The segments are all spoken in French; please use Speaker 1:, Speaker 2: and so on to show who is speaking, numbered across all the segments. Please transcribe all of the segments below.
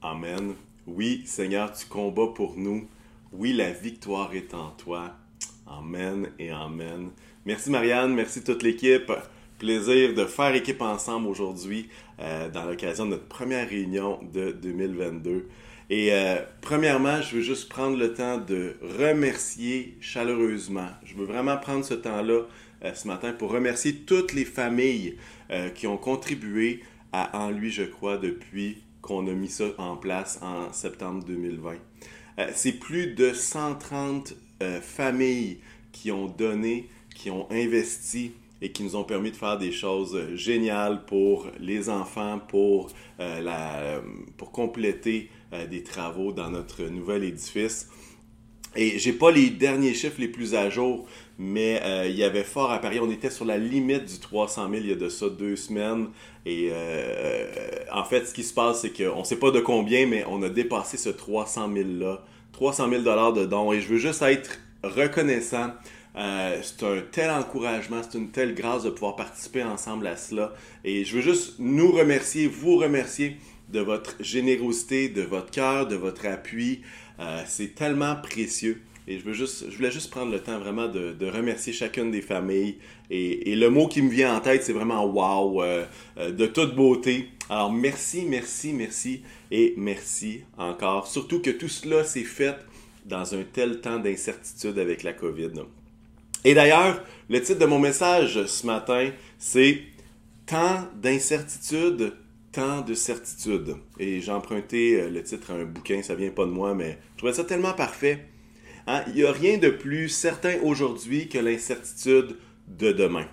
Speaker 1: Amen. Oui, Seigneur, tu combats pour nous. Oui, la victoire est en toi. Amen et Amen. Merci Marianne, merci toute l'équipe. Plaisir de faire équipe ensemble aujourd'hui euh, dans l'occasion de notre première réunion de 2022. Et euh, premièrement, je veux juste prendre le temps de remercier chaleureusement. Je veux vraiment prendre ce temps-là euh, ce matin pour remercier toutes les familles qui ont contribué à En lui, je crois, depuis qu'on a mis ça en place en septembre 2020. C'est plus de 130 familles qui ont donné, qui ont investi et qui nous ont permis de faire des choses géniales pour les enfants, pour, euh, compléter euh, des travaux dans notre nouvel édifice. Et j'ai pas les derniers chiffres les plus à jour, mais euh, il y avait fort à parier. On était sur la limite du 300 000 il y a de ça deux semaines. Et en fait, ce qui se passe, c'est qu'on ne sait pas de combien, mais on a dépassé ce 300 000-là. 300 000 de dons. Et je veux juste être reconnaissant euh, c'est un tel encouragement, c'est une telle grâce de pouvoir participer ensemble à cela. Et je veux juste nous remercier, vous remercier de votre générosité, de votre cœur, de votre appui. Euh, c'est tellement précieux. Et je, voulais juste prendre le temps vraiment de, remercier chacune des familles. Et, le mot qui me vient en tête, c'est vraiment wow, euh, de toute beauté. Alors merci, merci, merci et merci encore. Surtout que tout cela s'est fait dans un tel temps d'incertitude avec la COVID. Et d'ailleurs, le titre de mon message ce matin, c'est Tant d'incertitude, tant de certitude. Et j'ai emprunté euh, le titre à un bouquin, ça vient pas de moi, mais je trouvais ça tellement parfait. Hein? Il n'y a rien de plus certain aujourd'hui que l'incertitude de demain.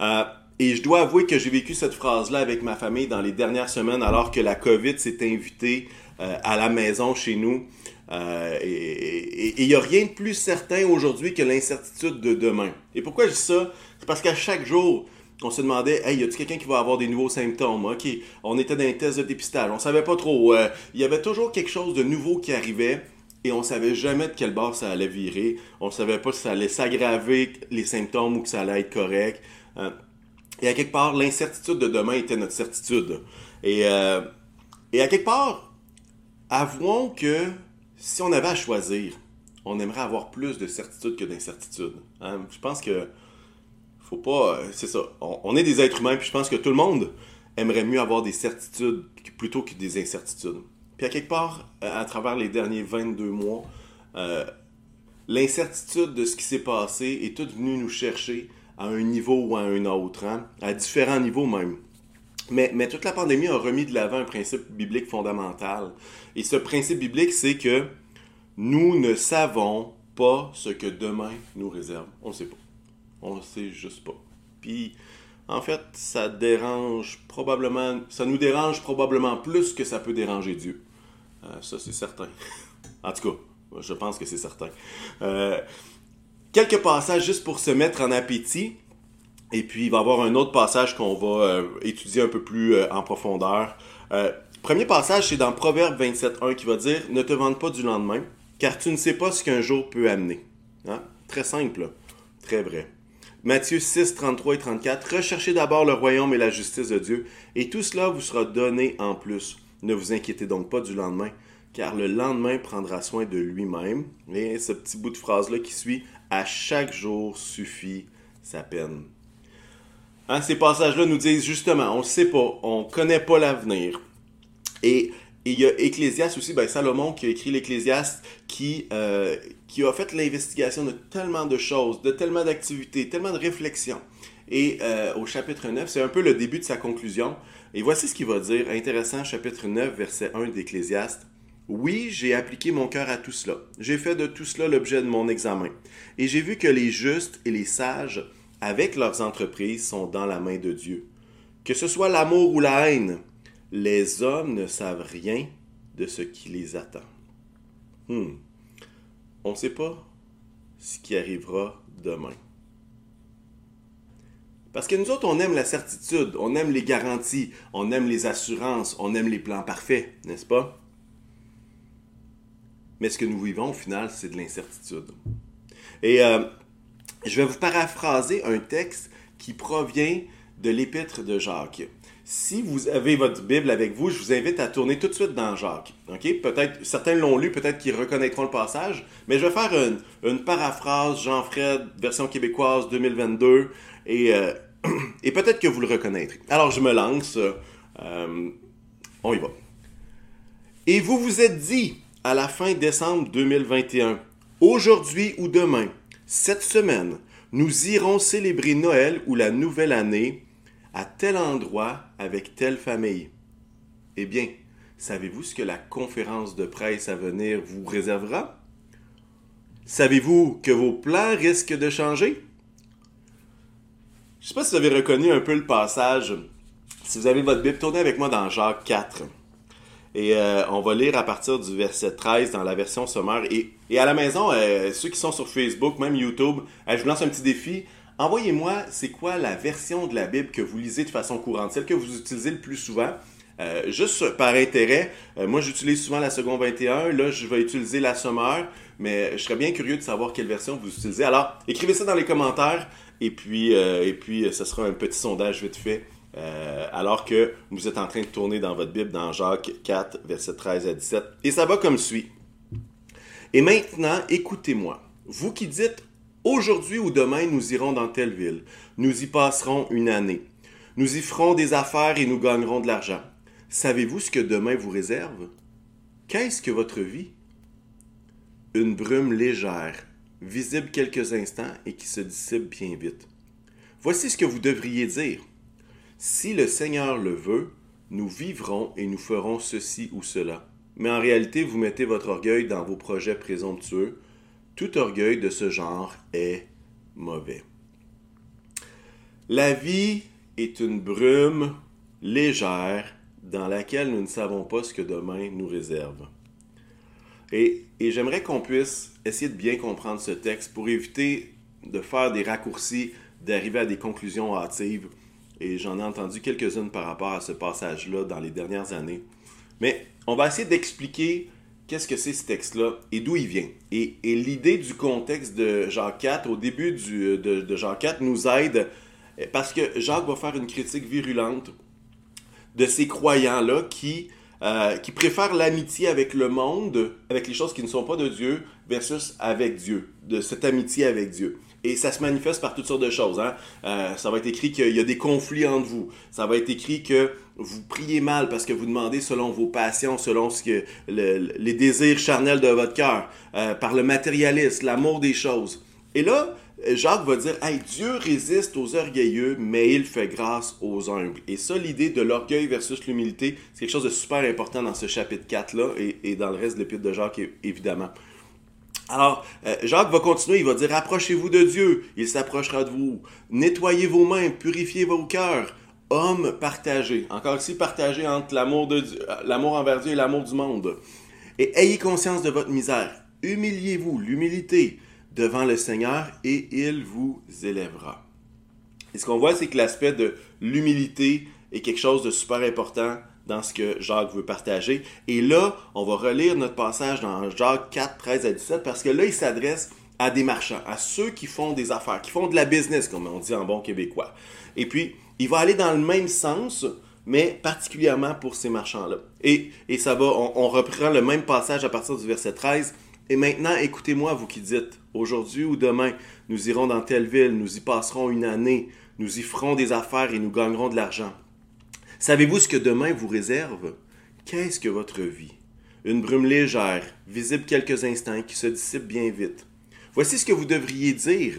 Speaker 1: Euh, et je dois avouer que j'ai vécu cette phrase-là avec ma famille dans les dernières semaines alors que la COVID s'est invitée euh, à la maison chez nous. Et il n'y a rien de plus certain aujourd'hui que l'incertitude de demain. Et pourquoi je dis ça? C'est parce qu'à chaque jour, on se demandait, hey, y a-t-il quelqu'un qui va avoir des nouveaux symptômes? OK, on était dans un test de dépistage, on savait pas trop. Euh, il y avait toujours quelque chose de nouveau qui arrivait et on savait jamais de quel bord ça allait virer. On savait pas si ça allait s'aggraver les symptômes ou que ça allait être correct. Euh, et à quelque part, l'incertitude de demain était notre certitude. Et, et à quelque part, avouons que si on avait à choisir, on aimerait avoir plus de certitude que d'incertitude. Hein. Je pense que Euh, c'est ça. On, est des êtres humains, puis je pense que tout le monde aimerait mieux avoir des certitudes plutôt que des incertitudes. Puis à quelque part, euh, à travers les derniers 22 mois, euh, l'incertitude de ce qui s'est passé est toute venue nous chercher à un niveau ou à un autre, hein, à différents niveaux même. Mais, toute la pandémie a remis de l'avant un principe biblique fondamental. Et ce principe biblique, c'est que nous ne savons pas ce que demain nous réserve. On ne sait pas. On ne sait juste pas. Puis, en fait, ça dérange probablement, ça nous dérange probablement plus que ça peut déranger Dieu. Euh, ça, c'est certain. en tout cas, je pense que c'est certain. Euh, quelques passages juste pour se mettre en appétit. Et puis, il va y avoir un autre passage qu'on va euh, étudier un peu plus en profondeur. Premier passage, c'est dans Proverbe 27.1 qui va dire Ne te vante pas du lendemain, car tu ne sais pas ce qu'un jour peut amener. Hein? Très simple, très vrai. Matthieu 6, 33 et 34 Recherchez d'abord le royaume et la justice de Dieu, et tout cela vous sera donné en plus. Ne vous inquiétez donc pas du lendemain, car le lendemain prendra soin de lui-même. Et ce petit bout de phrase-là qui suit À chaque jour suffit sa peine. Hein, ces passages-là nous disent justement, on ne sait pas, on ne connaît pas l'avenir. Et il y a Ecclésiaste aussi, ben Salomon qui a écrit l'Ecclésiaste, qui, euh, qui a fait l'investigation de tellement de choses, de tellement d'activités, tellement de réflexions. Et euh, au chapitre 9, c'est un peu le début de sa conclusion. Et voici ce qu'il va dire, intéressant, chapitre 9, verset 1 d'Ecclésiaste. Oui, j'ai appliqué mon cœur à tout cela. J'ai fait de tout cela l'objet de mon examen. Et j'ai vu que les justes et les sages, avec leurs entreprises, sont dans la main de Dieu. Que ce soit l'amour ou la haine, les hommes ne savent rien de ce qui les attend. Hmm. On ne sait pas ce qui arrivera demain. Parce que nous autres, on aime la certitude, on aime les garanties, on aime les assurances, on aime les plans parfaits, n'est-ce pas? Mais ce que nous vivons au final, c'est de l'incertitude. Et euh, je vais vous paraphraser un texte qui provient de l'épître de Jacques. Si vous avez votre Bible avec vous, je vous invite à tourner tout de suite dans Jacques. Peut-être certains l'ont lu, peut-être qu'ils reconnaîtront le passage, mais je vais faire une, paraphrase Jean-Fred, version québécoise 2022, et, euh, et peut-être que vous le reconnaîtrez. Alors je me lance. Euh, on y va. Et vous vous êtes dit à la fin décembre 2021, aujourd'hui ou demain, cette semaine, nous irons célébrer Noël ou la nouvelle année à tel endroit avec telle famille. Eh bien, savez-vous ce que la conférence de presse à venir vous réservera? Savez-vous que vos plans risquent de changer? Je ne sais pas si vous avez reconnu un peu le passage. Si vous avez votre Bible, tournez avec moi dans Jacques 4. Et euh, on va lire à partir du verset 13 dans la version sommaire. Et, à la maison, euh, ceux qui sont sur Facebook, même YouTube, euh, je vous lance un petit défi. Envoyez-moi, c'est quoi la version de la Bible que vous lisez de façon courante, celle que vous utilisez le plus souvent? juste par intérêt, moi j'utilise souvent la seconde 21, là je vais utiliser la sommaire, mais je serais bien curieux de savoir quelle version vous utilisez. Alors, écrivez ça dans les commentaires et puis, et puis ce sera un petit sondage vite fait euh, alors que vous êtes en train de tourner dans votre Bible dans Jacques 4, verset 13 à 17. Et ça va comme suit. Et maintenant, écoutez-moi. Vous qui dites, aujourd'hui ou demain, nous irons dans telle ville. Nous y passerons une année. Nous y ferons des affaires et nous gagnerons de l'argent. Savez-vous ce que demain vous réserve? Qu'est-ce que votre vie? Une brume légère, visible quelques instants et qui se dissipe bien vite. Voici ce que vous devriez dire. Si le Seigneur le veut, nous vivrons et nous ferons ceci ou cela. Mais en réalité, vous mettez votre orgueil dans vos projets présomptueux. Tout orgueil de ce genre est mauvais. La vie est une brume légère dans laquelle nous ne savons pas ce que demain nous réserve. Et, j'aimerais qu'on puisse essayer de bien comprendre ce texte pour éviter de faire des raccourcis, d'arriver à des conclusions hâtives et j'en ai entendu quelques-unes par rapport à ce passage-là dans les dernières années. Mais on va essayer d'expliquer qu'est-ce que c'est ce texte-là et d'où il vient. Et, l'idée du contexte de Jacques IV, au début du, de, Jacques IV, nous aide parce que Jacques va faire une critique virulente de ces croyants-là qui, euh, qui préfèrent l'amitié avec le monde, avec les choses qui ne sont pas de Dieu, versus avec Dieu, de cette amitié avec Dieu. Et ça se manifeste par toutes sortes de choses. Hein. Euh, ça va être écrit qu'il y a des conflits entre vous. Ça va être écrit que vous priez mal parce que vous demandez selon vos passions, selon ce que les désirs charnels de votre cœur, euh, par le matérialisme, l'amour des choses. Et là, Jacques va dire, hey, Dieu résiste aux orgueilleux, mais il fait grâce aux humbles. Et ça, l'idée de l'orgueil versus l'humilité, c'est quelque chose de super important dans ce chapitre 4-là et, et, dans le reste de l'épître de Jacques, évidemment. Alors, euh, Jacques va continuer, il va dire, approchez-vous de Dieu, il s'approchera de vous. Nettoyez vos mains, purifiez vos cœurs. Homme partagé. Encore ici, partagé entre l'amour, de euh, l'amour envers Dieu et l'amour du monde. Et ayez conscience de votre misère. Humiliez-vous, l'humilité, devant le Seigneur et il vous élèvera. Et ce qu'on voit, c'est que l'aspect de l'humilité est quelque chose de super important dans ce que Jacques veut partager. Et là, on va relire notre passage dans Jacques 4, 13 à 17, parce que là, il s'adresse à des marchands, à ceux qui font des affaires, qui font de la business, comme on dit en bon québécois. Et puis, il va aller dans le même sens, mais particulièrement pour ces marchands-là. Et, et ça va, on, on reprend le même passage à partir du verset 13. Et maintenant, écoutez-moi, vous qui dites, aujourd'hui ou demain, nous irons dans telle ville, nous y passerons une année, nous y ferons des affaires et nous gagnerons de l'argent. Savez-vous ce que demain vous réserve? Qu'est-ce que votre vie? Une brume légère, visible quelques instants, qui se dissipe bien vite. Voici ce que vous devriez dire.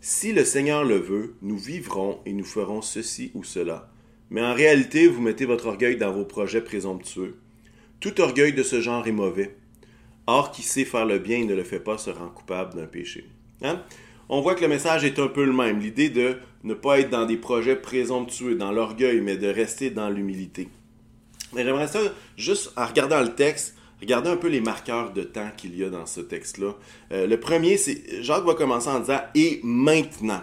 Speaker 1: Si le Seigneur le veut, nous vivrons et nous ferons ceci ou cela. Mais en réalité, vous mettez votre orgueil dans vos projets présomptueux. Tout orgueil de ce genre est mauvais. Or, qui sait faire le bien et ne le fait pas se rend coupable d'un péché. Hein? On voit que le message est un peu le même. L'idée de ne pas être dans des projets présomptueux, dans l'orgueil, mais de rester dans l'humilité. Mais j'aimerais ça, juste en regardant le texte, regarder un peu les marqueurs de temps qu'il y a dans ce texte-là. Euh, le premier, c'est Jacques va commencer en disant et maintenant.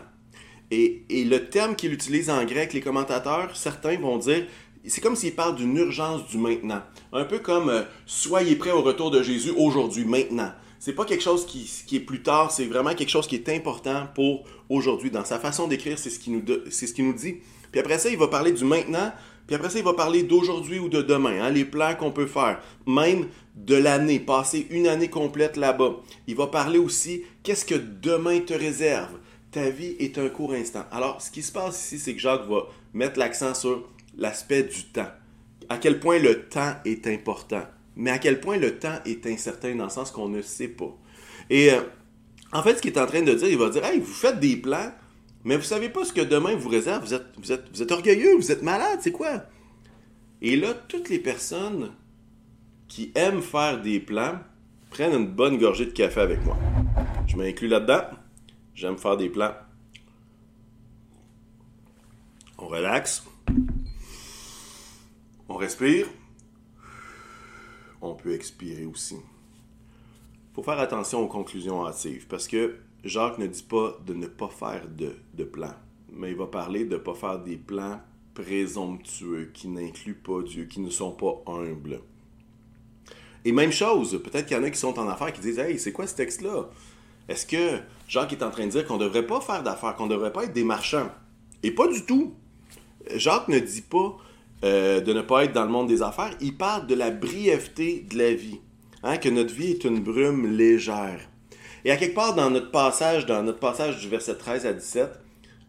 Speaker 1: Et, le terme qu'il utilise en grec, les commentateurs, certains vont dire c'est comme s'il parle d'une urgence du maintenant. Un peu comme euh, soyez prêts au retour de Jésus aujourd'hui, maintenant c'est pas quelque chose qui, est plus tard, c'est vraiment quelque chose qui est important pour aujourd'hui. Dans sa façon d'écrire, c'est ce qui nous, ce qui nous dit Puis après ça, il va parler du maintenant. Puis après ça, il va parler d'aujourd'hui ou de demain, hein, les plans qu'on peut faire, même de l'année, passer une année complète là-bas. Il va parler aussi qu'est-ce que demain te réserve? Ta vie est un court instant. Alors, ce qui se passe ici, c'est que Jacques va mettre l'accent sur l'aspect du temps. À quel point le temps est important, mais à quel point le temps est incertain dans le sens qu'on ne sait pas. Et euh, en fait, ce qu'il est en train de dire, il va dire Hey, vous faites des plans, mais vous savez pas ce que demain vous réserve. Vous êtes, vous êtes, vous êtes orgueilleux, vous êtes malade, c'est quoi? Et là, toutes les personnes qui aiment faire des plans prennent une bonne gorgée de café avec moi. Je m'inclus là-dedans. J'aime faire des plans. On relaxe. On respire. On peut expirer aussi. Il faut faire attention aux conclusions hâtives parce que Jacques ne dit pas de ne pas faire de, de plans, mais il va parler de ne pas faire des plans présomptueux qui n'incluent pas Dieu, qui ne sont pas humbles. Et même chose, peut-être qu'il y en a qui sont en affaires qui disent Hey, c'est quoi ce texte-là? Est-ce que Jacques est en train de dire qu'on ne devrait pas faire d'affaires, qu'on ne devrait pas être des marchands? Et pas du tout. Jacques ne dit pas euh, de ne pas être dans le monde des affaires, il parle de la brièveté de la vie, hein, que notre vie est une brume légère. Et à quelque part dans notre passage, dans notre passage du verset 13 à 17,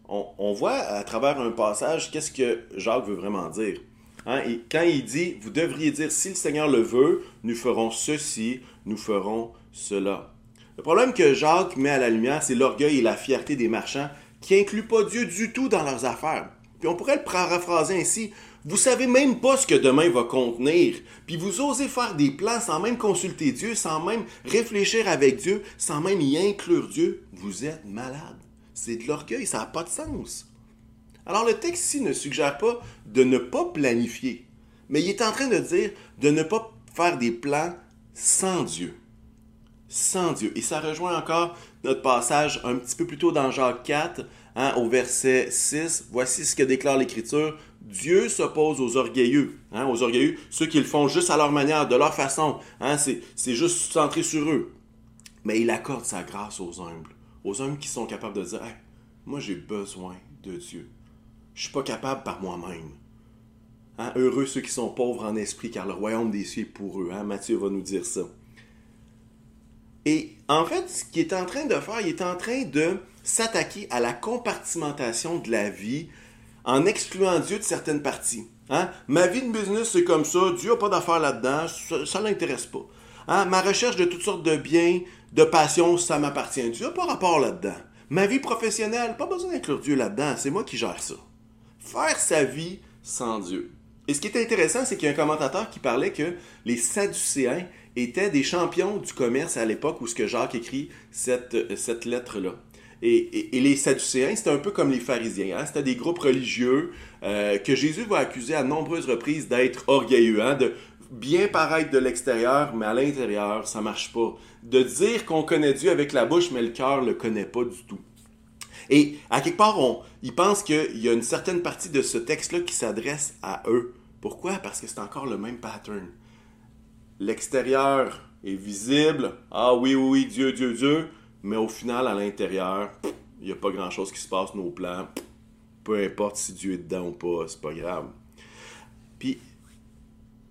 Speaker 1: on, voit à travers un passage qu'est-ce que Jacques veut vraiment dire. Hein? Quand il dit, vous devriez dire, si le Seigneur le veut, nous ferons ceci, nous ferons cela. Le problème que Jacques met à la lumière, c'est l'orgueil et la fierté des marchands qui incluent pas Dieu du tout dans leurs affaires. On pourrait le paraphraser ainsi, vous savez même pas ce que demain va contenir, puis vous osez faire des plans sans même consulter Dieu, sans même réfléchir avec Dieu, sans même y inclure Dieu, vous êtes malade. C'est de l'orgueil, ça n'a pas de sens. Alors le texte ici ne suggère pas de ne pas planifier, mais il est en train de dire de ne pas faire des plans sans Dieu. Sans Dieu. Et ça rejoint encore notre passage un petit peu plus tôt dans Jacques 4, hein, au verset 6. Voici ce que déclare l'Écriture. Dieu s'oppose aux orgueilleux, hein, aux orgueilleux, ceux qui le font juste à leur manière, de leur façon. Hein, c'est juste centré sur eux. Mais il accorde sa grâce aux humbles, aux hommes qui sont capables de dire Moi, j'ai besoin de Dieu. Je suis pas capable par moi-même. Hein, heureux ceux qui sont pauvres en esprit, car le royaume des cieux est pour eux. Matthieu va nous dire ça. Et en fait, ce qu'il est en train de faire, il est en train de s'attaquer à la compartimentation de la vie en excluant Dieu de certaines parties. Hein? Ma vie de business, c'est comme ça, Dieu n'a pas d'affaires là-dedans, ça ne l'intéresse pas. Hein? Ma recherche de toutes sortes de biens, de passions, ça m'appartient. Dieu n'a pas rapport là-dedans. Ma vie professionnelle, pas besoin d'inclure Dieu là-dedans, c'est moi qui gère ça. Faire sa vie sans Dieu. Et ce qui est intéressant, c'est qu'il y a un commentateur qui parlait que les Sadducéens étaient des champions du commerce à l'époque où ce que Jacques écrit cette, lettre-là. Et, les Sadducéens, c'était un peu comme les pharisiens. Hein? C'était des groupes religieux euh, que Jésus va accuser à nombreuses reprises d'être orgueilleux, hein? de bien paraître de l'extérieur, mais à l'intérieur, ça marche pas. De dire qu'on connaît Dieu avec la bouche, mais le cœur ne le connaît pas du tout. Et à quelque part, ils pensent qu'il y a une certaine partie de ce texte-là qui s'adresse à eux. Pourquoi? Parce que c'est encore le même pattern. L'extérieur est visible. Ah oui, oui, oui, Dieu, Dieu, Dieu mais au final, à l'intérieur, il n'y a pas grand-chose qui se passe, nos plans. Peu importe si Dieu est dedans ou pas, c'est pas grave. Puis,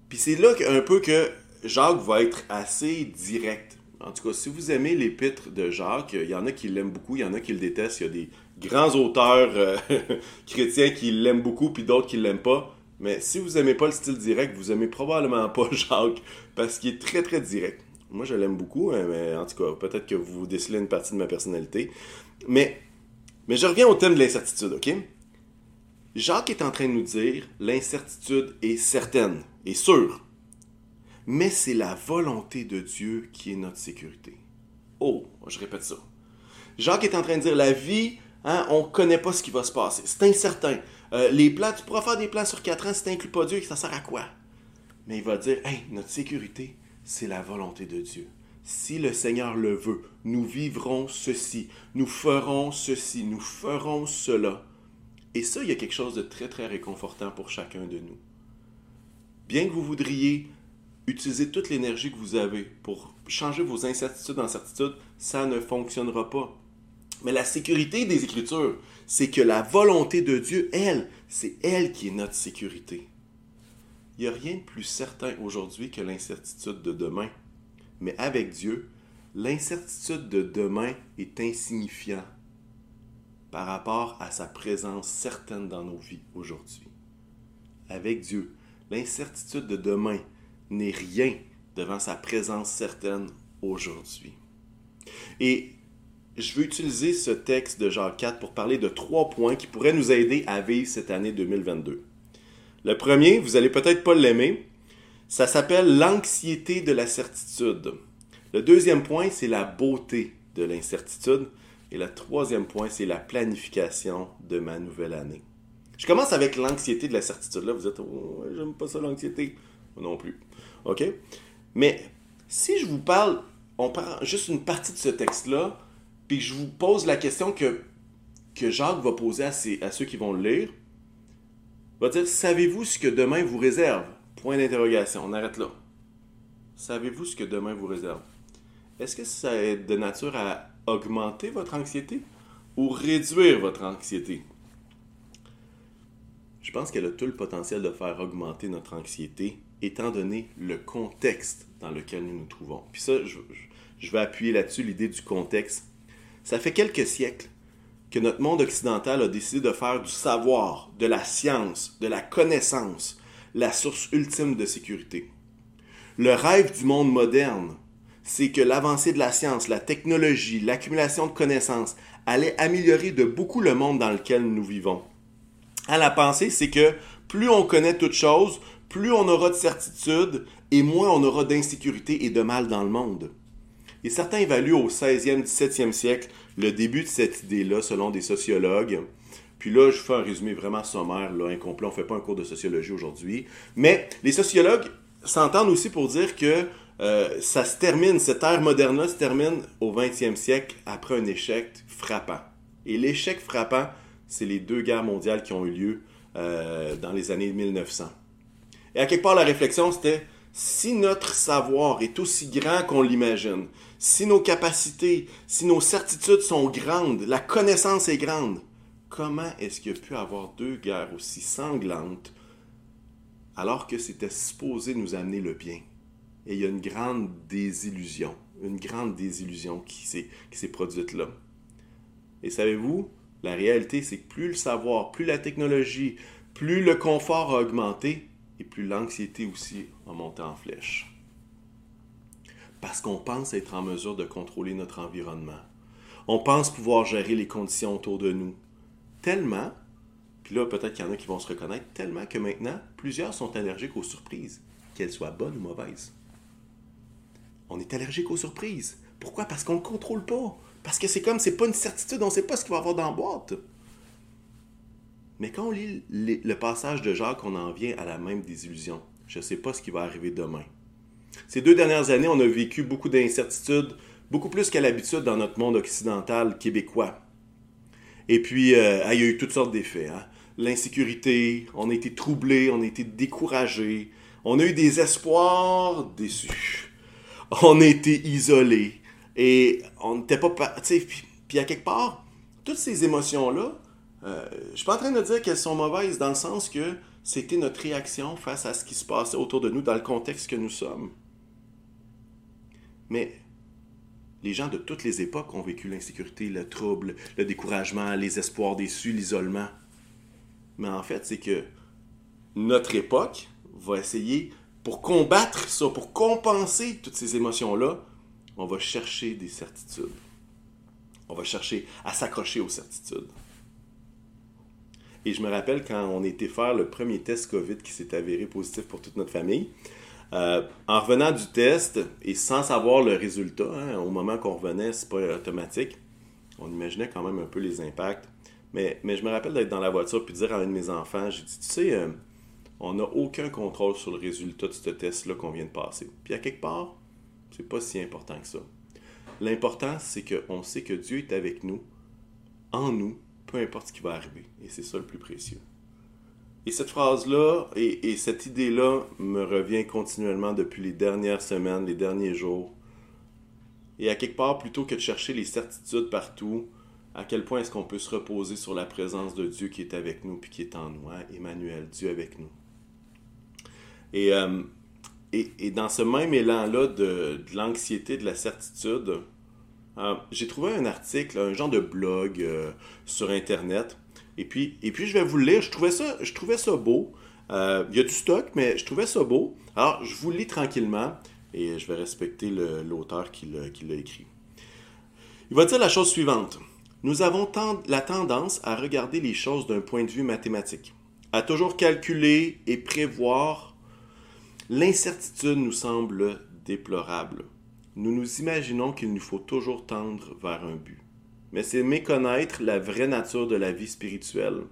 Speaker 1: puis c'est là un peu que Jacques va être assez direct. En tout cas, si vous aimez l'épître de Jacques, il y en a qui l'aiment beaucoup, il y en a qui le détestent. Il y a des grands auteurs euh, chrétiens qui l'aiment beaucoup, puis d'autres qui l'aiment pas. Mais si vous n'aimez pas le style direct, vous aimez probablement pas Jacques, parce qu'il est très très direct. Moi, je l'aime beaucoup, hein, mais en tout cas, peut-être que vous décelez une partie de ma personnalité. Mais, mais je reviens au thème de l'incertitude, OK? Jacques est en train de nous dire l'incertitude est certaine et sûre, mais c'est la volonté de Dieu qui est notre sécurité. Oh, je répète ça. Jacques est en train de dire la vie, hein, on ne connaît pas ce qui va se passer. C'est incertain. Euh, les plans, tu pourras faire des plans sur quatre ans si tu n'inclus pas Dieu, ça sert à quoi? Mais il va dire, hey, notre sécurité, c'est la volonté de Dieu. Si le Seigneur le veut, nous vivrons ceci, nous ferons ceci, nous ferons cela. Et ça, il y a quelque chose de très, très réconfortant pour chacun de nous. Bien que vous voudriez utiliser toute l'énergie que vous avez pour changer vos incertitudes en certitudes, ça ne fonctionnera pas. Mais la sécurité des Écritures, c'est que la volonté de Dieu, elle, c'est elle qui est notre sécurité. Il n'y a rien de plus certain aujourd'hui que l'incertitude de demain. Mais avec Dieu, l'incertitude de demain est insignifiant par rapport à sa présence certaine dans nos vies aujourd'hui. Avec Dieu, l'incertitude de demain n'est rien devant sa présence certaine aujourd'hui. Et je veux utiliser ce texte de Jean 4 pour parler de trois points qui pourraient nous aider à vivre cette année 2022. Le premier, vous allez peut-être pas l'aimer, ça s'appelle l'anxiété de la certitude. Le deuxième point, c'est la beauté de l'incertitude. Et le troisième point, c'est la planification de ma nouvelle année. Je commence avec l'anxiété de la certitude. Là, vous êtes, oh, j'aime pas ça l'anxiété. Non plus. OK? Mais si je vous parle, on prend juste une partie de ce texte-là, puis je vous pose la question que, que Jacques va poser à, à ceux qui vont le lire, va dire Savez-vous ce que demain vous réserve? Point d'interrogation. On arrête là. Savez-vous ce que demain vous réserve? Est-ce que ça est de nature à augmenter votre anxiété ou réduire votre anxiété? Je pense qu'elle a tout le potentiel de faire augmenter notre anxiété, étant donné le contexte dans lequel nous nous trouvons. Puis ça, je, vais appuyer là-dessus l'idée du contexte. Ça fait quelques siècles que notre monde occidental a décidé de faire du savoir, de la science, de la connaissance, la source ultime de sécurité. Le rêve du monde moderne, c'est que l'avancée de la science, la technologie, l'accumulation de connaissances allait améliorer de beaucoup le monde dans lequel nous vivons. À la pensée, c'est que plus on connaît toute chose, plus on aura de certitude et moins on aura d'insécurité et de mal dans le monde. Et certains évaluent au 16e, 17e siècle le début de cette idée-là selon des sociologues. Puis là, je fais un résumé vraiment sommaire, incomplet. On ne fait pas un cours de sociologie aujourd'hui. Mais les sociologues s'entendent aussi pour dire que euh, ça se termine, cette ère moderne-là se termine au 20e siècle après un échec frappant. Et l'échec frappant, c'est les deux guerres mondiales qui ont eu lieu euh, dans les années 1900. Et à quelque part, la réflexion, c'était si notre savoir est aussi grand qu'on l'imagine, si nos capacités, si nos certitudes sont grandes, la connaissance est grande, comment est-ce qu'il y a pu avoir deux guerres aussi sanglantes alors que c'était supposé nous amener le bien? Et il y a une grande désillusion, une grande désillusion qui s'est produite là. Et savez-vous, la réalité, c'est que plus le savoir, plus la technologie, plus le confort a augmenté, et plus l'anxiété aussi a monté en flèche. Parce qu'on pense être en mesure de contrôler notre environnement. On pense pouvoir gérer les conditions autour de nous. Tellement, puis là peut-être qu'il y en a qui vont se reconnaître, tellement que maintenant, plusieurs sont allergiques aux surprises, qu'elles soient bonnes ou mauvaises. On est allergique aux surprises. Pourquoi? Parce qu'on ne le contrôle pas. Parce que c'est comme, c'est pas une certitude, on ne sait pas ce qu'il va y avoir dans la boîte. Mais quand on lit le passage de Jacques, on en vient à la même désillusion. Je ne sais pas ce qui va arriver demain. Ces deux dernières années, on a vécu beaucoup d'incertitudes, beaucoup plus qu'à l'habitude dans notre monde occidental québécois. Et puis, euh, il y a eu toutes sortes d'effets. Hein. L'insécurité, on a été troublés, on a été découragés, on a eu des espoirs déçus. On a été isolés. Et on n'était pas... Puis, puis à quelque part, toutes ces émotions-là, euh, je suis pas en train de dire qu'elles sont mauvaises dans le sens que c'était notre réaction face à ce qui se passait autour de nous dans le contexte que nous sommes. Mais les gens de toutes les époques ont vécu l'insécurité, le trouble, le découragement, les espoirs déçus, l'isolement. Mais en fait, c'est que notre époque va essayer, pour combattre ça, pour compenser toutes ces émotions-là, on va chercher des certitudes. On va chercher à s'accrocher aux certitudes. Et je me rappelle quand on était faire le premier test COVID qui s'est avéré positif pour toute notre famille. Euh, en revenant du test et sans savoir le résultat, hein, au moment qu'on revenait, c'est pas automatique, on imaginait quand même un peu les impacts. Mais, je me rappelle d'être dans la voiture et de dire à un de mes enfants, j'ai dit, tu sais, euh, on n'a aucun contrôle sur le résultat de ce test-là qu'on vient de passer. Puis à quelque part, c'est pas si important que ça. L'important, c'est qu'on sait que Dieu est avec nous, en nous, peu importe ce qui va arriver. Et c'est ça le plus précieux. Et cette phrase-là et, cette idée-là me revient continuellement depuis les dernières semaines, les derniers jours. Et à quelque part, plutôt que de chercher les certitudes partout, à quel point est-ce qu'on peut se reposer sur la présence de Dieu qui est avec nous puis qui est en nous. Hein? Emmanuel, Dieu avec nous. Et, euh, et, dans ce même élan-là de, l'anxiété, de la certitude, euh, j'ai trouvé un article, un genre de blog euh, sur Internet. Et puis, et puis, je vais vous le lire. Je trouvais ça, je trouvais ça beau. il y a du stock, mais je trouvais ça beau. Alors, je vous le lis tranquillement et je vais respecter l'auteur qui l'a écrit. Il va dire la chose suivante. Nous avons la tendance à regarder les choses d'un point de vue mathématique, à toujours calculer et prévoir. L'incertitude nous semble déplorable. Nous nous imaginons qu'il nous faut toujours tendre vers un but. Mais c'est méconnaître la vraie nature de la vie spirituelle.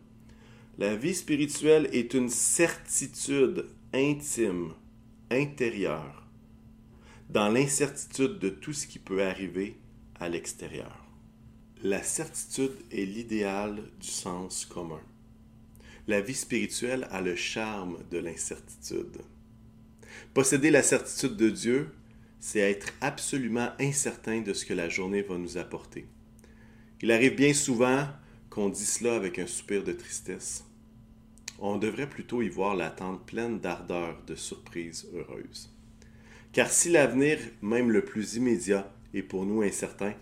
Speaker 1: La vie spirituelle est une certitude intime, intérieure, dans l'incertitude de tout ce qui peut arriver à l'extérieur. La certitude est l'idéal du sens commun. La vie spirituelle a le charme de l'incertitude. Posséder la certitude de Dieu, c'est être absolument incertain de ce que la journée va nous apporter. Il arrive bien souvent qu'on dit cela avec un soupir de tristesse. On devrait plutôt y voir l'attente pleine d'ardeur, de surprises heureuses. Car si l'avenir, même le plus immédiat, est pour nous incertain,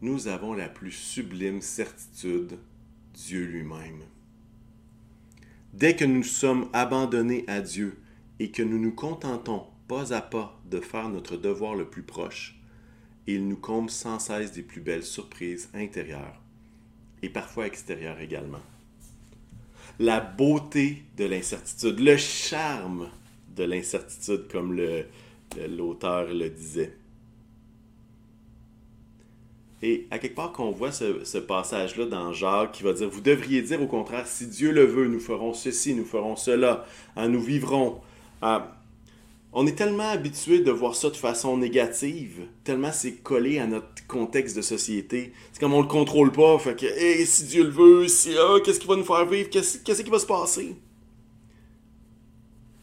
Speaker 1: nous avons la plus sublime certitude, Dieu lui-même. Dès que nous sommes abandonnés à Dieu et que nous nous contentons pas à pas de faire notre devoir le plus proche, il nous comble sans cesse des plus belles surprises intérieures et parfois extérieures également. La beauté de l'incertitude, le charme de l'incertitude, comme l'auteur le disait. Et à quelque part qu'on voit ce, passage-là dans Jacques qui va dire, vous devriez dire au contraire, si Dieu le veut, nous ferons ceci, nous ferons cela, hein, nous vivrons. Ah, on est tellement habitué de voir ça de façon négative, tellement c'est collé à notre contexte de société. C'est comme on le contrôle pas, fait que si Dieu le veut, si, ah, qu'est-ce qui va nous faire vivre, qu'est-ce, qui va se passer?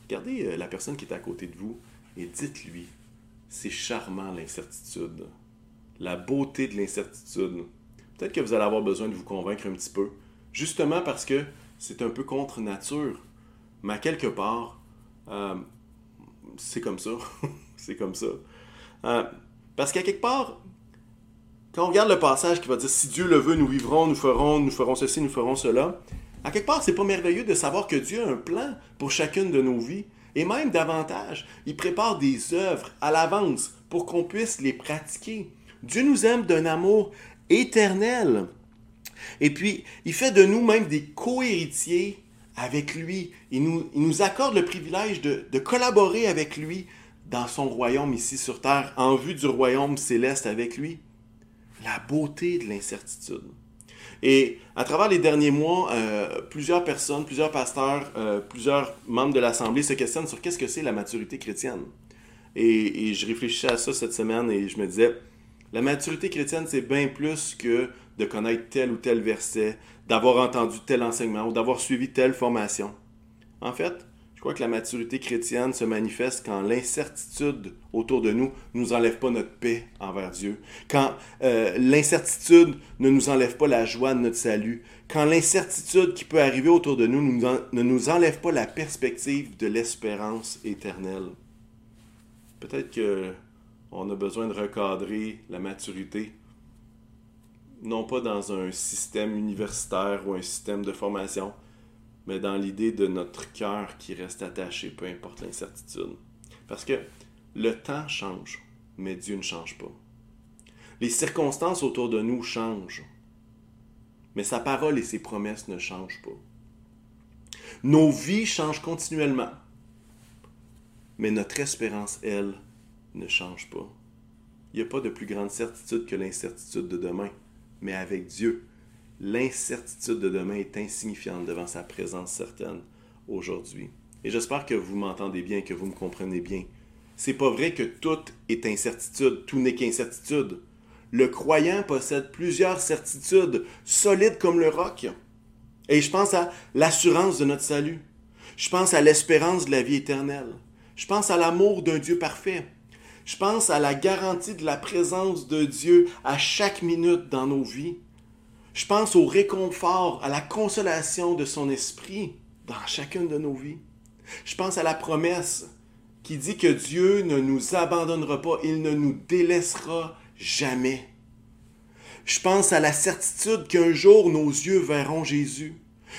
Speaker 1: Regardez euh, la personne qui est à côté de vous et dites-lui, c'est charmant l'incertitude la beauté de l'incertitude. Peut-être que vous allez avoir besoin de vous convaincre un petit peu, justement parce que c'est un peu contre nature. Mais à quelque part, euh, c'est comme ça. c'est comme ça. Euh, parce qu'à quelque part, quand on regarde le passage qui va dire si Dieu le veut, nous vivrons, nous ferons, nous ferons ceci, nous ferons cela, à quelque part, c'est pas merveilleux de savoir que Dieu a un plan pour chacune de nos vies. Et même davantage, il prépare des œuvres à l'avance pour qu'on puisse les pratiquer. Dieu nous aime d'un amour éternel. Et puis, il fait de nous même des co-héritiers avec lui. Il nous, accorde le privilège de, de, collaborer avec lui dans son royaume ici sur terre, en vue du royaume céleste avec lui. La beauté de l'incertitude. Et à travers les derniers mois, euh, plusieurs personnes, plusieurs pasteurs, euh, plusieurs membres de l'Assemblée se questionnent sur qu'est-ce que c'est la maturité chrétienne. Et, et je réfléchissais à ça cette semaine et je me disais, la maturité chrétienne, c'est bien plus que de connaître tel ou tel verset, d'avoir entendu tel enseignement ou d'avoir suivi telle formation. En fait, je crois que la maturité chrétienne se manifeste quand l'incertitude autour de nous ne nous enlève pas notre paix envers Dieu, quand euh, l'incertitude ne nous enlève pas la joie de notre salut, quand l'incertitude qui peut arriver autour de nous ne nous enlève pas la perspective de l'espérance éternelle. Peut-être que on a besoin de recadrer la maturité, non pas dans un système universitaire ou un système de formation, mais dans l'idée de notre cœur qui reste attaché, peu importe l'incertitude. Parce que le temps change, mais Dieu ne change pas. Les circonstances autour de nous changent, mais sa parole et ses promesses ne changent pas. Nos vies changent continuellement, mais notre espérance, elle, ne change pas. Il n'y a pas de plus grande certitude que l'incertitude de demain. Mais avec Dieu, l'incertitude de demain est insignifiante devant sa présence certaine aujourd'hui. Et j'espère que vous m'entendez bien, que vous me comprenez bien. C'est pas vrai que tout est incertitude, tout n'est qu'incertitude. Le croyant possède plusieurs certitudes solides comme le roc. Et je pense à l'assurance de notre salut. Je pense à l'espérance de la vie éternelle. Je pense à l'amour d'un Dieu parfait. Je pense à la garantie de la présence de Dieu à chaque minute dans nos vies. Je pense au réconfort, à la consolation de son esprit dans chacune de nos vies. Je pense à la promesse qui dit que Dieu ne nous abandonnera pas, il ne nous délaissera jamais. Je pense à la certitude qu'un jour nos yeux verront Jésus.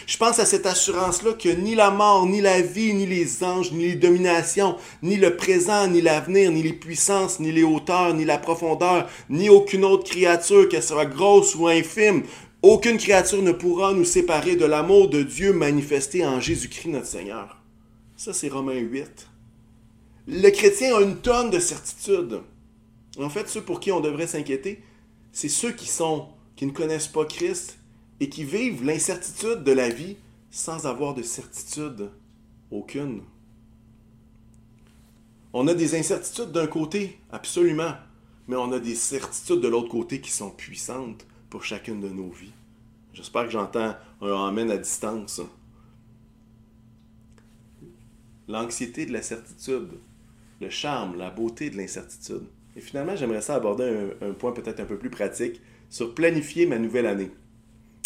Speaker 1: Je pense à cette assurance-là que ni la mort, ni la vie, ni les anges, ni les dominations, ni le présent, ni l'avenir, ni les puissances, ni les hauteurs, ni la profondeur, ni aucune autre créature, qu'elle sera grosse ou infime, aucune créature ne pourra nous séparer de l'amour de Dieu manifesté en Jésus-Christ notre Seigneur. Ça, c'est Romains 8. Le chrétien a une tonne de certitude. En fait, ceux pour qui on devrait s'inquiéter, c'est ceux qui sont, qui ne connaissent pas Christ et qui vivent l'incertitude de la vie sans avoir de certitude aucune. On a des incertitudes d'un côté, absolument, mais on a des certitudes de l'autre côté qui sont puissantes pour chacune de nos vies. J'espère que j'entends un amène à distance. L'anxiété de la certitude, le charme, la beauté de l'incertitude. Et finalement, j'aimerais ça aborder un, un point peut-être un peu plus pratique sur planifier ma nouvelle année.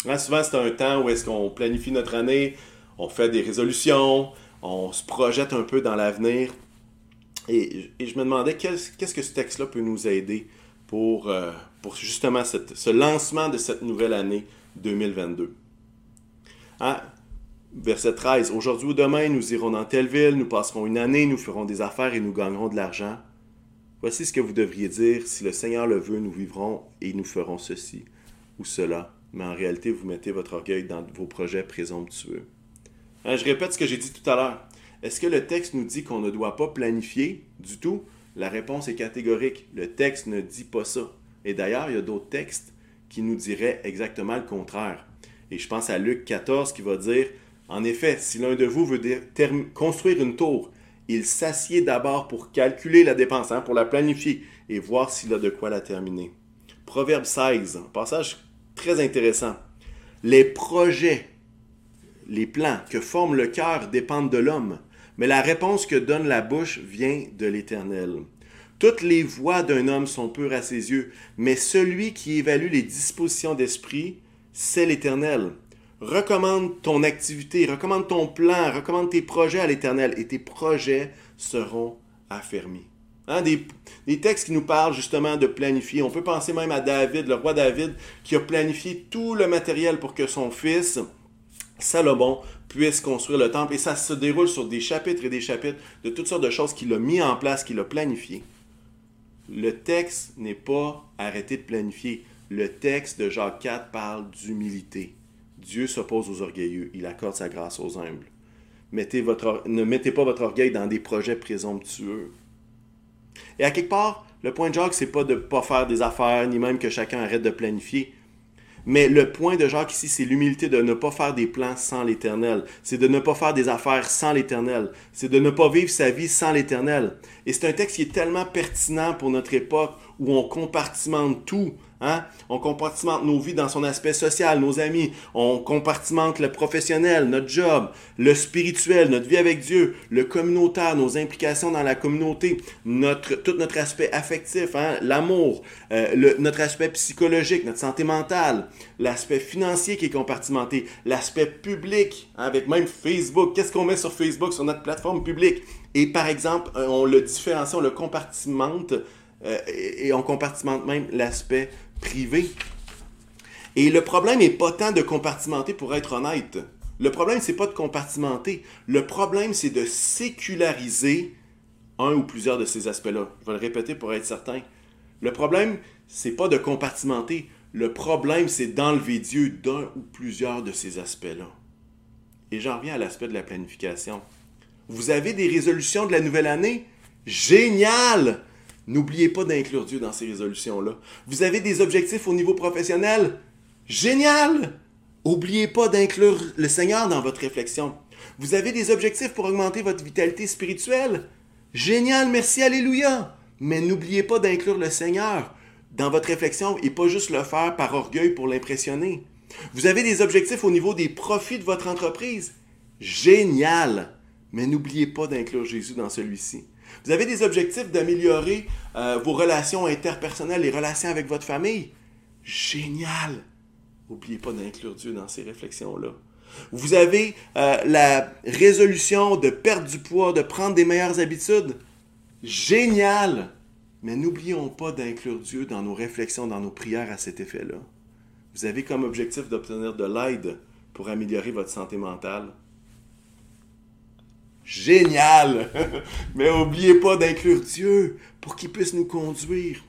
Speaker 1: Souvent, c'est un temps où est-ce qu'on planifie notre année, on fait des résolutions, on se projette un peu dans l'avenir. Et, je me demandais qu'est-ce que ce texte-là peut nous aider pour, euh, justement ce lancement de cette nouvelle année 2022. Hein? Verset 13. Aujourd'hui ou demain, nous irons dans telle ville, nous passerons une année, nous ferons des affaires et nous gagnerons de l'argent. Voici ce que vous devriez dire. Si le Seigneur le veut, nous vivrons et nous ferons ceci ou cela mais en réalité, vous mettez votre orgueil dans vos projets présomptueux. Hein, je répète ce que j'ai dit tout à l'heure. Est-ce que le texte nous dit qu'on ne doit pas planifier du tout? La réponse est catégorique. Le texte ne dit pas ça. Et d'ailleurs, il y a d'autres textes qui nous diraient exactement le contraire. Et je pense à Luc 14 qui va dire, en effet, si l'un de vous veut construire une tour, il s'assied d'abord pour calculer la dépense, hein, pour la planifier et voir s'il a de quoi la terminer. Proverbe 16, passage très intéressant. Les projets, les plans que forme le cœur dépendent de l'homme, mais la réponse que donne la bouche vient de l'Éternel. Toutes les voies d'un homme sont pures à ses yeux, mais celui qui évalue les dispositions d'esprit, c'est l'Éternel. Recommande ton activité, recommande ton plan, recommande tes projets à l'Éternel, et tes projets seront affermis. Hein, des, textes qui nous parlent justement de planifier. On peut penser même à David, le roi David, qui a planifié tout le matériel pour que son fils, Salomon, puisse construire le temple. Et ça se déroule sur des chapitres et des chapitres de toutes sortes de choses qu'il a mis en place, qu'il a planifié. Le texte n'est pas arrêté de planifier. Le texte de Jacques 4 parle d'humilité. Dieu s'oppose aux orgueilleux, il accorde sa grâce aux humbles. Ne mettez pas votre orgueil dans des projets présomptueux. Et à quelque part, le point de Jacques, c'est pas de pas faire des affaires, ni même que chacun arrête de planifier. Mais le point de Jacques ici, c'est l'humilité de ne pas faire des plans sans l'Éternel. C'est de ne pas faire des affaires sans l'Éternel. C'est de ne pas vivre sa vie sans l'Éternel. Et c'est un texte qui est tellement pertinent pour notre époque où on compartimente tout Hein? On compartimente nos vies dans son aspect social, nos amis. On compartimente le professionnel, notre job, le spirituel, notre vie avec Dieu, le communautaire, nos implications dans la communauté, tout notre aspect affectif, hein? l'amour, euh, notre aspect psychologique, notre santé mentale, l'aspect financier qui est compartimenté, l'aspect public, hein? avec même Facebook. Qu'est-ce qu'on met sur Facebook, sur notre plateforme publique? Et par exemple, euh, on le différencie, on le compartimente euh, et on compartimente même l'aspect privé. Et le problème n'est pas tant de compartimenter pour être honnête. Le problème, c'est pas de compartimenter. Le problème, c'est de séculariser un ou plusieurs de ces aspects-là. Je vais le répéter pour être certain. Le problème, c'est pas de compartimenter. Le problème, c'est d'enlever Dieu d'un ou plusieurs de ces aspects-là. Et j'en reviens à l'aspect de la planification. Vous avez des résolutions de la nouvelle année? Génial! N'oubliez pas d'inclure Dieu dans ces résolutions-là. Vous avez des objectifs au niveau professionnel? Génial! N'oubliez pas d'inclure le Seigneur dans votre réflexion. Vous avez des objectifs pour augmenter votre vitalité spirituelle? Génial, merci, alléluia! Mais n'oubliez pas d'inclure le Seigneur dans votre réflexion et pas juste le faire par orgueil pour l'impressionner. Vous avez des objectifs au niveau des profits de votre entreprise? Génial! Mais n'oubliez pas d'inclure Jésus dans celui-ci. Vous avez des objectifs d'améliorer euh, vos relations interpersonnelles, les relations avec votre famille? Génial. N'oubliez pas d'inclure Dieu dans ces réflexions-là. Vous avez euh, la résolution de perdre du poids, de prendre des meilleures habitudes? Génial! Mais n'oublions pas d'inclure Dieu dans nos réflexions, dans nos prières à cet effet-là. Vous avez comme objectif d'obtenir de l'aide pour améliorer votre santé mentale. Génial! Mais n'oubliez pas d'inclure Dieu pour qu'il puisse nous conduire.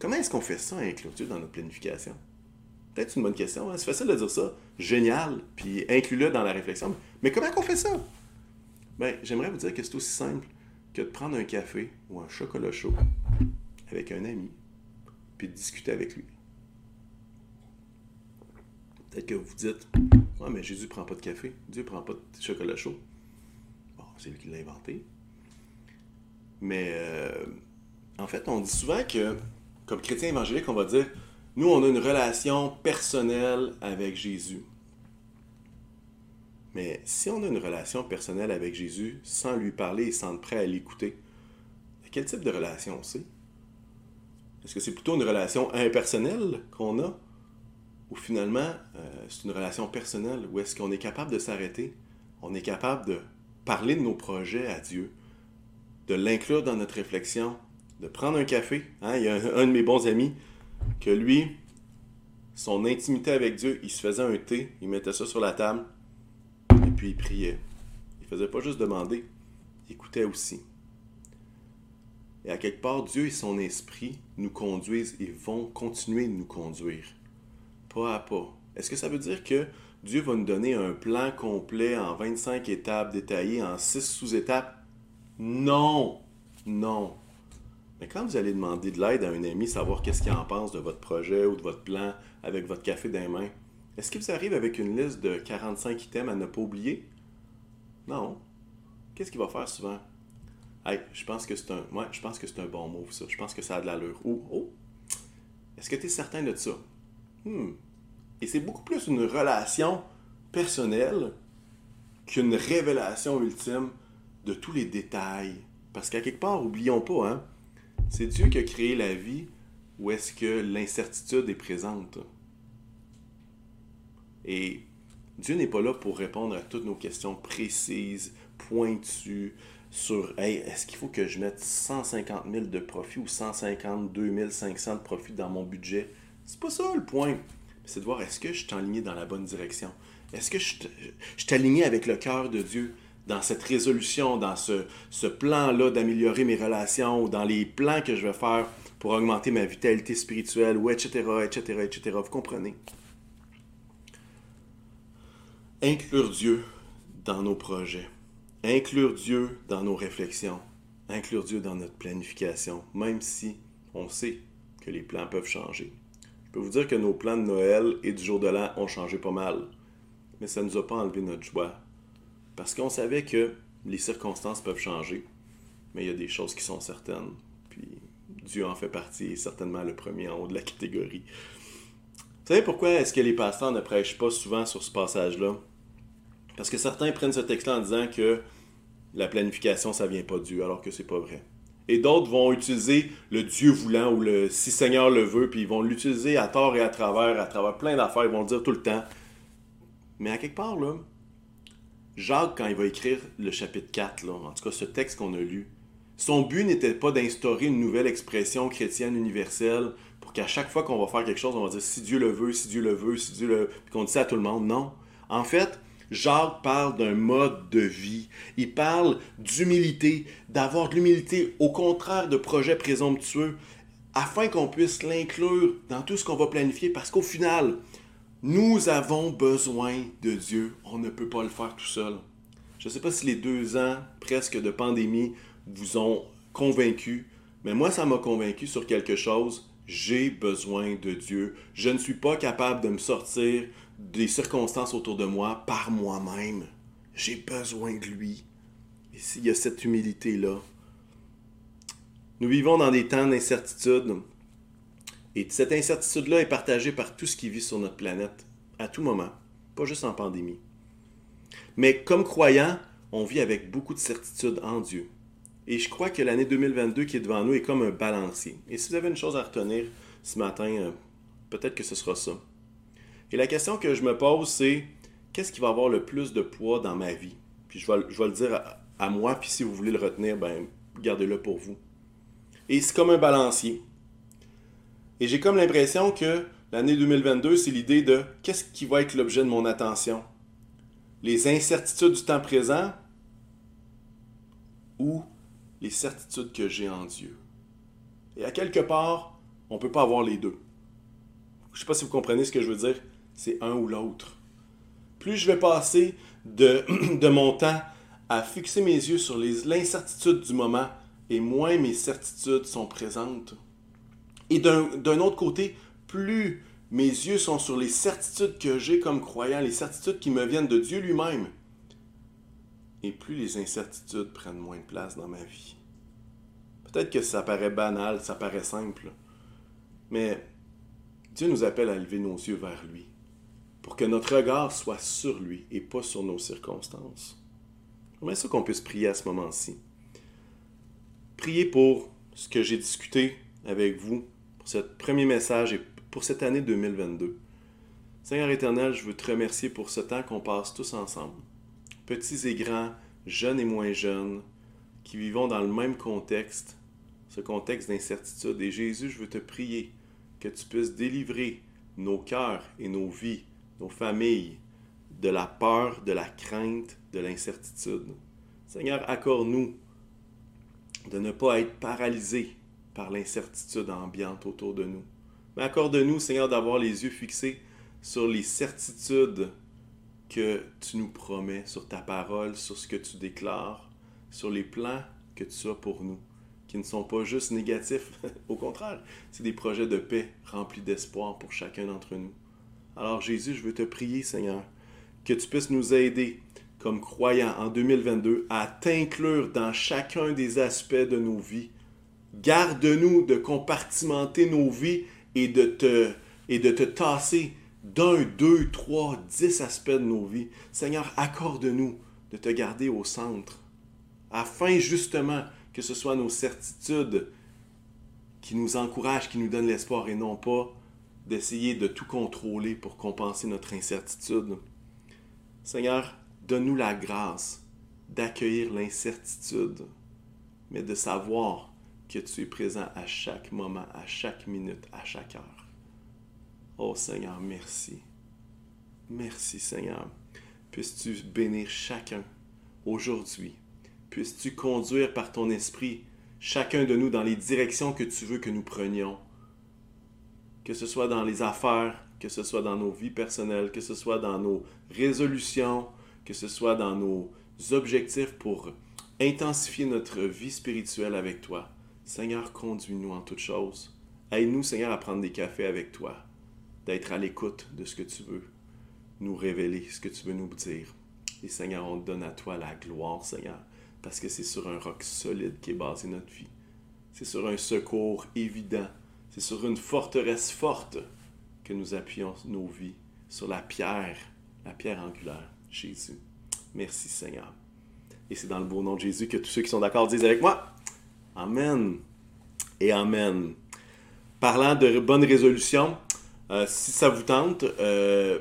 Speaker 1: Comment est-ce qu'on fait ça, inclure Dieu dans notre planification? Peut-être une bonne question. Hein? C'est facile de dire ça. Génial. Puis inclus-le dans la réflexion. Mais comment on fait ça? Ben, j'aimerais vous dire que c'est aussi simple que de prendre un café ou un chocolat chaud avec un ami, puis de discuter avec lui. Peut-être que vous dites, ouais, mais Jésus prend pas de café, Dieu prend pas de chocolat chaud. C'est lui qui l'a inventé. Mais euh, en fait, on dit souvent que, comme chrétien évangélique, on va dire, nous, on a une relation personnelle avec Jésus. Mais si on a une relation personnelle avec Jésus sans lui parler et sans être prêt à l'écouter, quel type de relation c'est? Est-ce que c'est plutôt une relation impersonnelle qu'on a? Ou finalement, euh, c'est une relation personnelle où est-ce qu'on est capable de s'arrêter? On est capable de parler de nos projets à Dieu, de l'inclure dans notre réflexion, de prendre un café. Hein? Il y a un, de mes bons amis que lui, son intimité avec Dieu, il se faisait un thé, il mettait ça sur la table, et puis il priait. Il faisait pas juste demander, il écoutait aussi. Et à quelque part, Dieu et son esprit nous conduisent et vont continuer de nous conduire, pas à pas. Est-ce que ça veut dire que Dieu va nous donner un plan complet en 25 étapes détaillées, en 6 sous-étapes? Non, non. Mais quand vous allez demander de l'aide à un ami, savoir qu'est-ce qu'il en pense de votre projet ou de votre plan avec votre café dans les mains, est-ce qu'il vous arrive avec une liste de 45 items à ne pas oublier? Non. Qu'est-ce qu'il va faire souvent? Hey, je pense que c'est un, ouais, je pense que un bon move, ça. Je pense que ça a de l'allure. Ou, oh, est-ce que tu es certain de ça? Hmm. Et c'est beaucoup plus une relation personnelle qu'une révélation ultime de tous les détails. Parce qu'à quelque part, oublions pas, hein, c'est Dieu qui a créé la vie où est-ce que l'incertitude est présente. Et Dieu n'est pas là pour répondre à toutes nos questions précises, pointues, sur est-ce qu'il faut que je mette 150 000 de profit ou 152 500 de profit dans mon budget? C'est pas ça le point. C'est de voir est-ce que je suis aligné dans la bonne direction? Est-ce que je, suis aligné avec le cœur de Dieu dans cette résolution, dans ce, ce plan-là d'améliorer mes relations ou dans les plans que je vais faire pour augmenter ma vitalité spirituelle ou etc., etc., etc. Vous comprenez? Inclure Dieu dans nos projets inclure Dieu dans nos réflexions, inclure Dieu dans notre planification, même si on sait que les plans peuvent changer. Je peux vous dire que nos plans de Noël et du jour de l'an ont changé pas mal, mais ça ne nous a pas enlevé notre joie, parce qu'on savait que les circonstances peuvent changer, mais il y a des choses qui sont certaines, puis Dieu en fait partie et certainement le premier en haut de la catégorie. Vous savez pourquoi est-ce que les pasteurs ne prêchent pas souvent sur ce passage-là? Parce que certains prennent ce texte-là en disant que la planification, ça vient pas de Dieu, alors que c'est pas vrai. Et d'autres vont utiliser le Dieu voulant ou le si Seigneur le veut, puis ils vont l'utiliser à tort et à travers, à travers plein d'affaires, ils vont le dire tout le temps. Mais à quelque part, là, Jacques, quand il va écrire le chapitre 4, là, en tout cas ce texte qu'on a lu, son but n'était pas d'instaurer une nouvelle expression chrétienne universelle pour qu'à chaque fois qu'on va faire quelque chose, on va dire si Dieu le veut, si Dieu le veut, si Dieu le qu'on dit ça à tout le monde. Non. En fait, Jacques parle d'un mode de vie. Il parle d'humilité, d'avoir de l'humilité au contraire de projets présomptueux, afin qu'on puisse l'inclure dans tout ce qu'on va planifier, parce qu'au final, nous avons besoin de Dieu. On ne peut pas le faire tout seul. Je ne sais pas si les deux ans presque de pandémie vous ont convaincu, mais moi, ça m'a convaincu sur quelque chose. J'ai besoin de Dieu. Je ne suis pas capable de me sortir des circonstances autour de moi par moi-même. J'ai besoin de lui. Et s'il y a cette humilité-là, nous vivons dans des temps d'incertitude. Et cette incertitude-là est partagée par tout ce qui vit sur notre planète, à tout moment, pas juste en pandémie. Mais comme croyants, on vit avec beaucoup de certitude en Dieu. Et je crois que l'année 2022 qui est devant nous est comme un balancier. Et si vous avez une chose à retenir ce matin, euh, peut-être que ce sera ça Et la question que je me pose, c'est qu'est-ce qui va avoir le plus de poids dans ma vie? Puis je vais, je vais le dire à, moi, puis si vous voulez le retenir, ben gardez-le pour vous. Et c'est comme un balancier. Et j'ai comme l'impression que l'année 2022, c'est l'idée de qu'est-ce qui va être l'objet de mon attention? Les incertitudes du temps présent ou les certitudes que j'ai en Dieu? Et à quelque part, on ne peut pas avoir les deux. Je ne sais pas si vous comprenez ce que je veux dire. C'est un ou l'autre. Plus je vais passer de, mon temps à fixer mes yeux sur l'incertitude du moment, et moins mes certitudes sont présentes. Et d'un autre côté, plus mes yeux sont sur les certitudes que j'ai comme croyant, les certitudes qui me viennent de Dieu lui-même, et plus les incertitudes prennent moins de place dans ma vie. Peut-être que ça paraît banal, ça paraît simple, mais Dieu nous appelle à lever nos yeux vers lui, pour que notre regard soit sur lui et pas sur nos circonstances. J'aimerais ça qu'on puisse prier à ce moment-ci? Priez pour ce que j'ai discuté avec vous, pour ce premier message et pour cette année 2022. Seigneur éternel, je veux te remercier pour ce temps qu'on passe tous ensemble, petits et grands, jeunes et moins jeunes, qui vivons dans le même contexte, ce contexte d'incertitude. Et Jésus, je veux te prier que tu puisses délivrer nos cœurs et nos vies, nos familles, de la peur, de la crainte, de l'incertitude. Seigneur, accorde-nous de ne pas être paralysés par l'incertitude ambiante autour de nous. Mais accorde-nous, Seigneur, d'avoir les yeux fixés sur les certitudes que tu nous promets, sur ta parole, sur ce que tu déclares, sur les plans que tu as pour nous qui ne sont pas juste négatifs. Au contraire, c'est des projets de paix remplis d'espoir pour chacun d'entre nous. Alors Jésus, je veux te prier, Seigneur, que tu puisses nous aider comme croyants en 2022 à t'inclure dans chacun des aspects de nos vies. Garde-nous de compartimenter nos vies et de te, et de te tasser d'un, deux, trois, dix aspects de nos vies. Seigneur, accorde-nous de te garder au centre, afin justement que ce soit nos certitudes qui nous encouragent, qui nous donnent l'espoir et non pas d'essayer de tout contrôler pour compenser notre incertitude. Seigneur, donne-nous la grâce d'accueillir l'incertitude, mais de savoir que tu es présent à chaque moment, à chaque minute, à chaque heure. Oh Seigneur, merci. Merci Seigneur. Puisses-tu bénir chacun aujourd'hui? Puisses-tu conduire par ton esprit chacun de nous dans les directions que tu veux que nous prenions? Que ce soit dans les affaires, que ce soit dans nos vies personnelles, que ce soit dans nos résolutions, que ce soit dans nos objectifs pour intensifier notre vie spirituelle avec toi. Seigneur, conduis-nous en toutes choses. Aide-nous, Seigneur, à prendre des cafés avec toi, d'être à l'écoute de ce que tu veux nous révéler, ce que tu veux nous dire. Et Seigneur, on donne à toi la gloire, Seigneur parce que c'est sur un roc solide qui est basé notre vie. C'est sur un secours évident. C'est sur une forteresse forte que nous appuyons nos vies, sur la pierre, la pierre angulaire, Jésus. Merci Seigneur. Et c'est dans le beau nom de Jésus que tous ceux qui sont d'accord disent avec moi, Amen et Amen. Parlant de bonnes résolutions, euh, si ça vous tente, euh,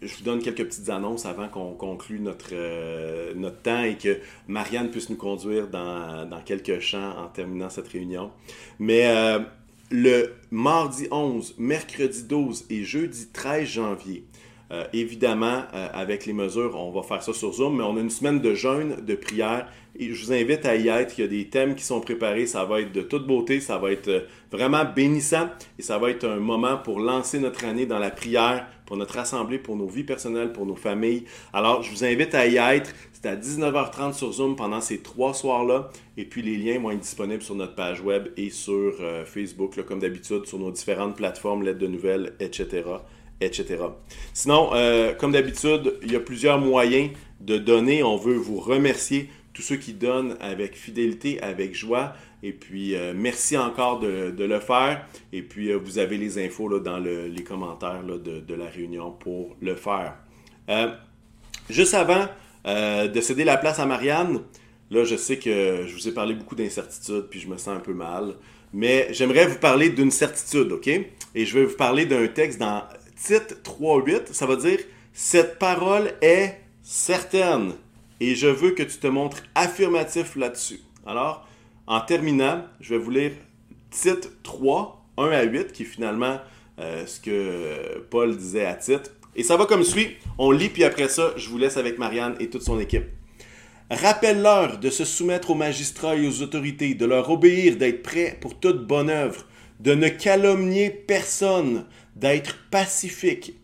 Speaker 1: je vous donne quelques petites annonces avant qu'on conclue notre, euh, notre temps et que Marianne puisse nous conduire dans, quelques champs en terminant cette réunion. Mais le mardi 11, mercredi 12 et jeudi 13 janvier, euh, évidemment, avec les mesures, on va faire ça sur Zoom, mais on a une semaine de jeûne, de prière. Et je vous invite à y être. Il y a des thèmes qui sont préparés. Ça va être de toute beauté. Ça va être vraiment bénissant. Et ça va être un moment pour lancer notre année dans la prière, pour notre assemblée, pour nos vies personnelles, pour nos familles. Alors, je vous invite à y être. C'est à 19h30 sur Zoom pendant ces trois soirs-là. Et puis, les liens vont être disponibles sur notre page web et sur euh, Facebook, comme d'habitude, sur nos différentes plateformes, lettres de nouvelles, etc. etc. Sinon, euh, comme d'habitude, il y a plusieurs moyens de donner. On veut vous remercier tous ceux qui donnent avec fidélité, avec joie. Et puis, euh, merci encore de, le faire. Et puis, euh, vous avez les infos là, dans les commentaires de, la réunion pour le faire. Juste avant de céder la place à Marianne, là, je sais que je vous ai parlé beaucoup d'incertitudes, puis je me sens un peu mal. Mais j'aimerais vous parler d'une certitude, OK? Et je vais vous parler d'un texte dans Tite 3.8, ça va dire Cette parole est certaine et je veux que tu te montres affirmatif là-dessus. Alors, en terminant, je vais vous lire Tite 3, 1 à 8, qui est finalement euh, ce que Paul disait à Tite. Et ça va comme suit. On lit, puis après ça, je vous laisse avec Marianne et toute son équipe. Rappelle-leur de se soumettre aux magistrats et aux autorités, de leur obéir, d'être prêts pour toute bonne œuvre, de ne calomnier personne, d'être pacifique,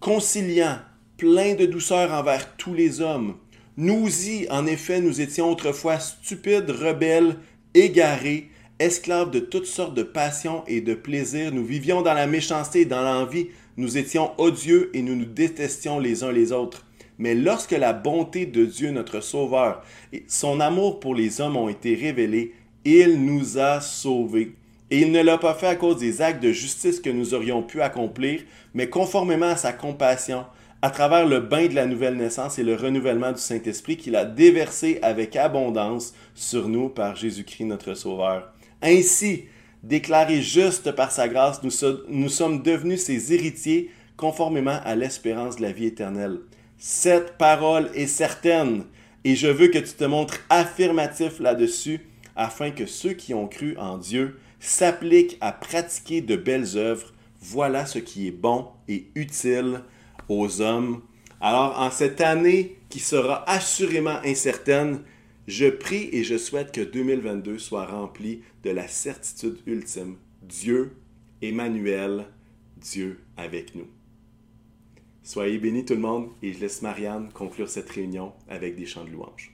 Speaker 1: conciliant, plein de douceur envers tous les hommes. Nous y, en effet, nous étions autrefois stupides, rebelles, égarés, esclaves de toutes sortes de passions et de plaisirs. Nous vivions dans la méchanceté et dans l'envie. Nous étions odieux et nous nous détestions les uns les autres. Mais lorsque la bonté de Dieu, notre Sauveur, et son amour pour les hommes ont été révélés, il nous a sauvés. Et il ne l'a pas fait à cause des actes de justice que nous aurions pu accomplir, mais conformément à sa compassion, à travers le bain de la nouvelle naissance et le renouvellement du Saint-Esprit qu'il a déversé avec abondance sur nous par Jésus-Christ notre Sauveur. Ainsi, déclarés justes par sa grâce, nous, nous sommes devenus ses héritiers conformément à l'espérance de la vie éternelle. Cette parole est certaine et je veux que tu te montres affirmatif là-dessus afin que ceux qui ont cru en Dieu s'appliquent à pratiquer de belles œuvres. Voilà ce qui est bon et utile aux hommes. Alors, en cette année qui sera assurément incertaine, je prie et je souhaite que 2022 soit rempli de la certitude ultime. Dieu, Emmanuel, Dieu avec nous. Soyez bénis tout le monde et je laisse Marianne conclure cette réunion avec des chants de louange.